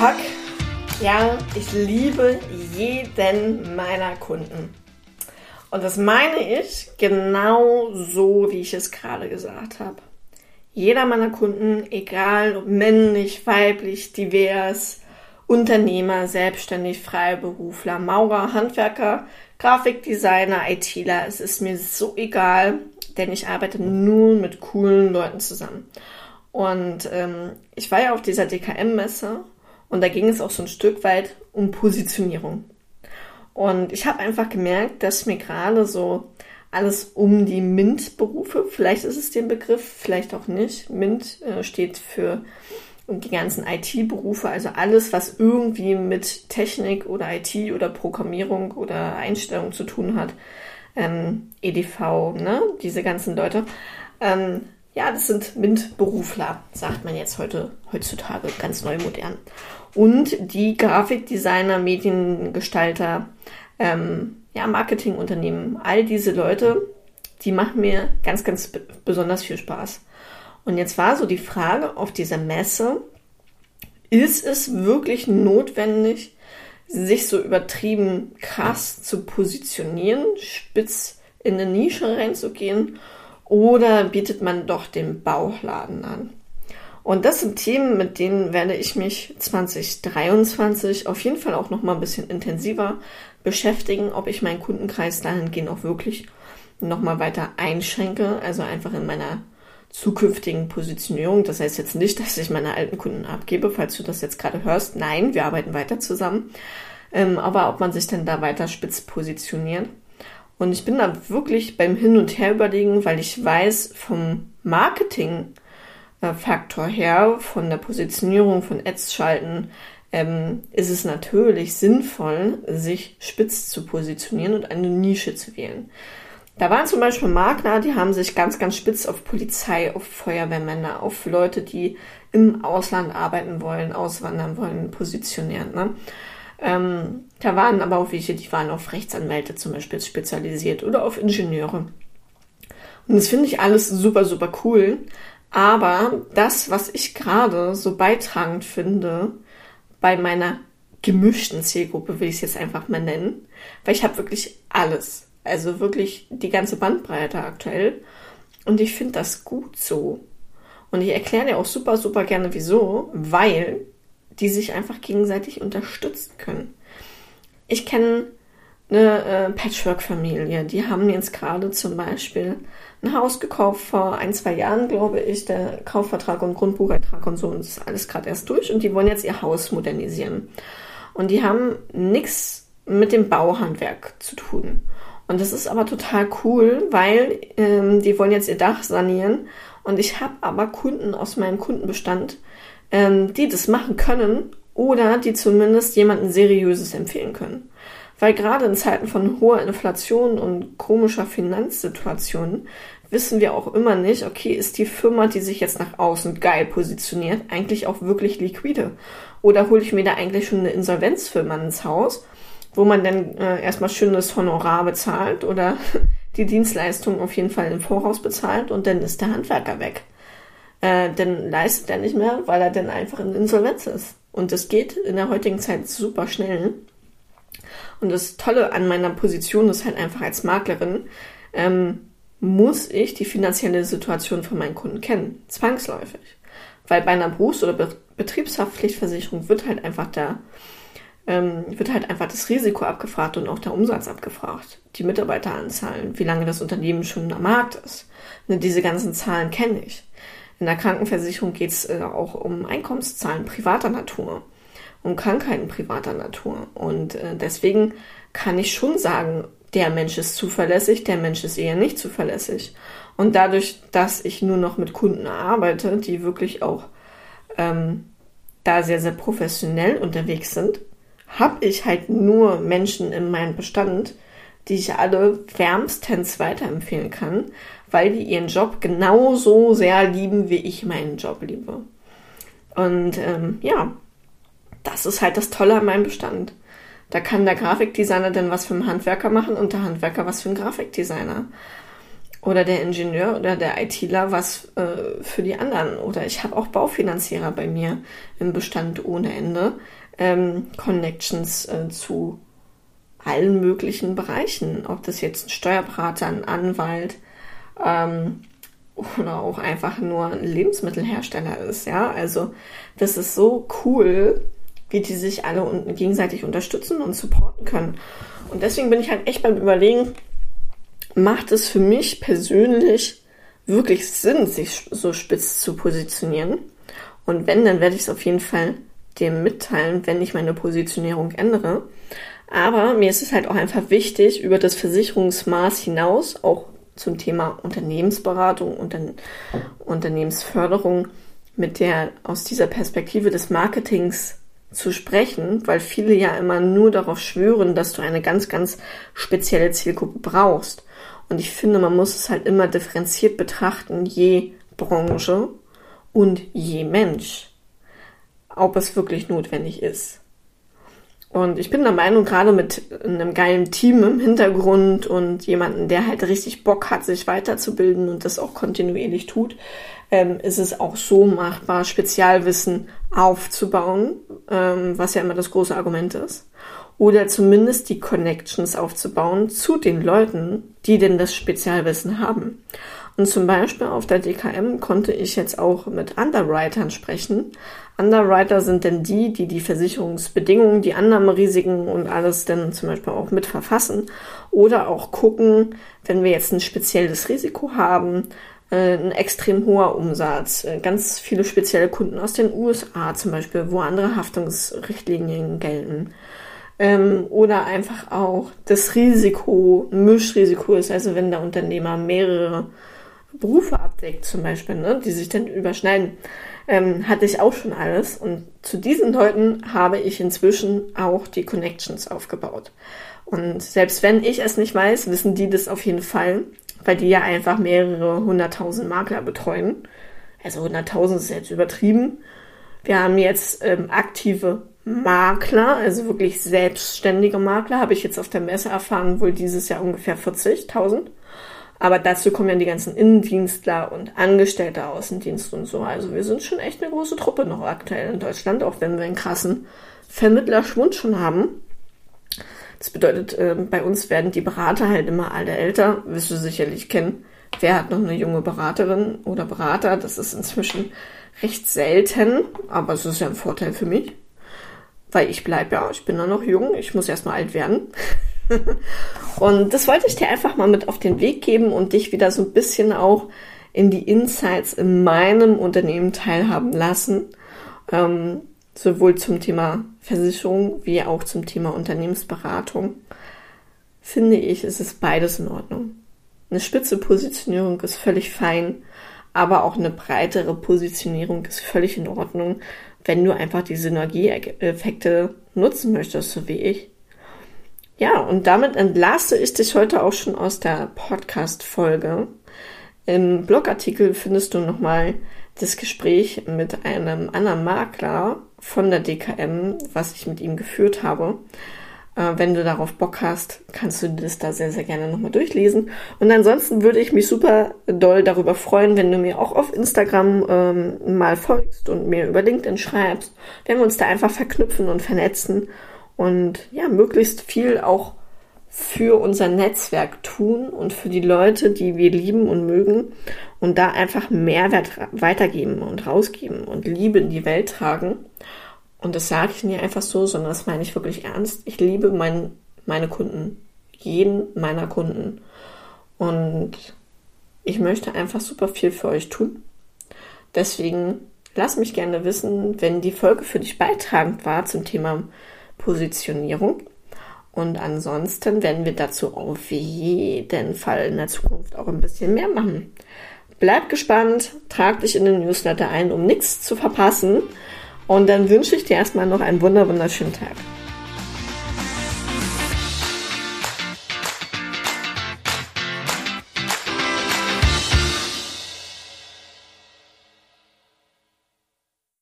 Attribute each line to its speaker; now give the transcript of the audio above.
Speaker 1: Fuck. Ja, ich liebe jeden meiner Kunden. Und das meine ich genau so, wie ich es gerade gesagt habe. Jeder meiner Kunden, egal ob männlich, weiblich, divers, Unternehmer, selbstständig, Freiberufler, Maurer, Handwerker, Grafikdesigner, ITler, es ist mir so egal, denn ich arbeite nur mit coolen Leuten zusammen. Und ähm, ich war ja auf dieser DKM-Messe und da ging es auch so ein Stück weit um Positionierung. Und ich habe einfach gemerkt, dass mir gerade so alles um die MINT-Berufe, vielleicht ist es den Begriff, vielleicht auch nicht. MINT äh, steht für die ganzen IT-Berufe, also alles, was irgendwie mit Technik oder IT oder Programmierung oder Einstellung zu tun hat. Ähm, EDV, ne? Diese ganzen Leute. Ähm, ja, das sind MINT-Berufler, sagt man jetzt heute, heutzutage ganz neu modern. Und die Grafikdesigner, Mediengestalter, ähm, ja, Marketingunternehmen, all diese Leute, die machen mir ganz, ganz besonders viel Spaß. Und jetzt war so die Frage auf dieser Messe, ist es wirklich notwendig, sich so übertrieben krass zu positionieren, spitz in eine Nische reinzugehen oder bietet man doch den Bauchladen an? Und das sind Themen, mit denen werde ich mich 2023 auf jeden Fall auch noch mal ein bisschen intensiver beschäftigen, ob ich meinen Kundenkreis dahingehend auch wirklich noch mal weiter einschränke, also einfach in meiner zukünftigen Positionierung. Das heißt jetzt nicht, dass ich meine alten Kunden abgebe, falls du das jetzt gerade hörst. Nein, wir arbeiten weiter zusammen. Ähm, aber ob man sich denn da weiter spitz positioniert. Und ich bin da wirklich beim Hin und Her überlegen, weil ich weiß, vom Marketing-Faktor her, von der Positionierung von Ads schalten, ähm, ist es natürlich sinnvoll, sich spitz zu positionieren und eine Nische zu wählen. Da waren zum Beispiel Makler, die haben sich ganz, ganz spitz auf Polizei, auf Feuerwehrmänner, auf Leute, die im Ausland arbeiten wollen, auswandern wollen, positioniert. Ne? Ähm, da waren aber auch welche, die waren auf Rechtsanwälte zum Beispiel spezialisiert oder auf Ingenieure. Und das finde ich alles super, super cool. Aber das, was ich gerade so beitragend finde bei meiner gemischten Zielgruppe, will ich es jetzt einfach mal nennen, weil ich habe wirklich alles. Also wirklich die ganze Bandbreite aktuell. Und ich finde das gut so. Und ich erkläre dir auch super, super gerne wieso, weil die sich einfach gegenseitig unterstützen können. Ich kenne eine äh, Patchwork-Familie, die haben jetzt gerade zum Beispiel ein Haus gekauft vor ein, zwei Jahren, glaube ich, der Kaufvertrag und Grundbucheintrag und so, und ist alles gerade erst durch und die wollen jetzt ihr Haus modernisieren. Und die haben nichts mit dem Bauhandwerk zu tun. Und das ist aber total cool, weil ähm, die wollen jetzt ihr Dach sanieren. Und ich habe aber Kunden aus meinem Kundenbestand, ähm, die das machen können oder die zumindest jemanden Seriöses empfehlen können. Weil gerade in Zeiten von hoher Inflation und komischer Finanzsituationen wissen wir auch immer nicht, okay, ist die Firma, die sich jetzt nach außen geil positioniert, eigentlich auch wirklich liquide? Oder hole ich mir da eigentlich schon eine Insolvenzfirma ins Haus wo man dann äh, erstmal schönes Honorar bezahlt oder die Dienstleistung auf jeden Fall im Voraus bezahlt und dann ist der Handwerker weg. Äh, dann leistet er nicht mehr, weil er dann einfach in Insolvenz ist. Und das geht in der heutigen Zeit super schnell. Und das Tolle an meiner Position ist halt einfach als Maklerin, ähm, muss ich die finanzielle Situation von meinen Kunden kennen. Zwangsläufig. Weil bei einer Berufs- oder Betriebshaftpflichtversicherung wird halt einfach da ähm, wird halt einfach das Risiko abgefragt und auch der Umsatz abgefragt. Die Mitarbeiteranzahlen, wie lange das Unternehmen schon am Markt ist. Ne, diese ganzen Zahlen kenne ich. In der Krankenversicherung geht es äh, auch um Einkommenszahlen privater Natur, um Krankheiten privater Natur. Und äh, deswegen kann ich schon sagen, der Mensch ist zuverlässig, der Mensch ist eher nicht zuverlässig. Und dadurch, dass ich nur noch mit Kunden arbeite, die wirklich auch ähm, da sehr, sehr professionell unterwegs sind, habe ich halt nur Menschen in meinem Bestand, die ich alle wärmstens weiterempfehlen kann, weil die ihren Job genauso sehr lieben, wie ich meinen Job liebe. Und ähm, ja, das ist halt das Tolle an meinem Bestand. Da kann der Grafikdesigner dann was für einen Handwerker machen und der Handwerker was für einen Grafikdesigner. oder der Ingenieur oder der ITler was äh, für die anderen. Oder ich habe auch Baufinanzierer bei mir im Bestand ohne Ende. Ähm, Connections äh, zu allen möglichen Bereichen. Ob das jetzt ein Steuerberater, ein Anwalt ähm, oder auch einfach nur ein Lebensmittelhersteller ist. Ja, also das ist so cool, wie die sich alle gegenseitig unterstützen und supporten können. Und deswegen bin ich halt echt beim Überlegen, macht es für mich persönlich wirklich Sinn, sich so spitz zu positionieren? Und wenn, dann werde ich es auf jeden Fall dem mitteilen, wenn ich meine Positionierung ändere. Aber mir ist es halt auch einfach wichtig, über das Versicherungsmaß hinaus, auch zum Thema Unternehmensberatung und Unternehmensförderung, mit der aus dieser Perspektive des Marketings zu sprechen, weil viele ja immer nur darauf schwören, dass du eine ganz, ganz spezielle Zielgruppe brauchst. Und ich finde, man muss es halt immer differenziert betrachten, je Branche und je Mensch, ob es wirklich notwendig ist. Und ich bin der Meinung, gerade mit einem geilen Team im Hintergrund und jemanden, der halt richtig Bock hat, sich weiterzubilden und das auch kontinuierlich tut, ähm, ist es auch so machbar, Spezialwissen aufzubauen, ähm, was ja immer das große Argument ist. Oder zumindest die Connections aufzubauen zu den Leuten, die denn das Spezialwissen haben. Und zum Beispiel auf der DKM konnte ich jetzt auch mit Underwritern sprechen. Underwriter sind denn die, die die Versicherungsbedingungen, die Annahmerisiken und alles dann zum Beispiel auch mit verfassen. Oder auch gucken, wenn wir jetzt ein spezielles Risiko haben, äh, ein extrem hoher Umsatz, äh, ganz viele spezielle Kunden aus den USA zum Beispiel, wo andere Haftungsrichtlinien gelten. Ähm, oder einfach auch das Risiko, Mischrisiko ist, also wenn der Unternehmer mehrere Berufe abdeckt zum Beispiel, ne, die sich dann überschneiden, ähm, hatte ich auch schon alles. Und zu diesen Leuten habe ich inzwischen auch die Connections aufgebaut. Und selbst wenn ich es nicht weiß, wissen die das auf jeden Fall weil die ja einfach mehrere hunderttausend Makler betreuen. Also hunderttausend ist jetzt übertrieben. Wir haben jetzt ähm, aktive Makler, also wirklich selbstständige Makler, habe ich jetzt auf der Messe erfahren, wohl dieses Jahr ungefähr 40.000. Aber dazu kommen ja die ganzen Innendienstler und Angestellte Außendienst und so. Also wir sind schon echt eine große Truppe noch aktuell in Deutschland, auch wenn wir einen krassen Vermittlerschwund schon haben. Das bedeutet, äh, bei uns werden die Berater halt immer alle älter, wirst du sicherlich kennen. Wer hat noch eine junge Beraterin oder Berater? Das ist inzwischen recht selten, aber es ist ja ein Vorteil für mich. Weil ich bleibe ja, ich bin ja noch jung, ich muss erstmal alt werden. und das wollte ich dir einfach mal mit auf den Weg geben und dich wieder so ein bisschen auch in die Insights in meinem Unternehmen teilhaben lassen. Ähm, sowohl zum Thema Versicherung wie auch zum Thema Unternehmensberatung, finde ich, ist es beides in Ordnung. Eine spitze Positionierung ist völlig fein, aber auch eine breitere Positionierung ist völlig in Ordnung, wenn du einfach die Synergieeffekte nutzen möchtest, so wie ich. Ja, und damit entlasse ich dich heute auch schon aus der Podcast-Folge. Im Blogartikel findest du nochmal das Gespräch mit einem anderen Makler von der DKM, was ich mit ihm geführt habe. Äh, wenn du darauf Bock hast, kannst du das da sehr, sehr gerne nochmal durchlesen. Und ansonsten würde ich mich super doll darüber freuen, wenn du mir auch auf Instagram ähm, mal folgst und mir über LinkedIn schreibst. Wenn wir uns da einfach verknüpfen und vernetzen und ja, möglichst viel auch für unser Netzwerk tun und für die Leute, die wir lieben und mögen und da einfach Mehrwert weitergeben und rausgeben und Liebe in die Welt tragen. Und das sage ich nicht einfach so, sondern das meine ich wirklich ernst. Ich liebe mein, meine Kunden, jeden meiner Kunden. Und ich möchte einfach super viel für euch tun. Deswegen lass mich gerne wissen, wenn die Folge für dich beitragend war zum Thema Positionierung. Und ansonsten werden wir dazu auf jeden Fall in der Zukunft auch ein bisschen mehr machen. Bleib gespannt, trag dich in den Newsletter ein, um nichts zu verpassen. Und dann wünsche ich dir erstmal noch einen wunderschönen Tag.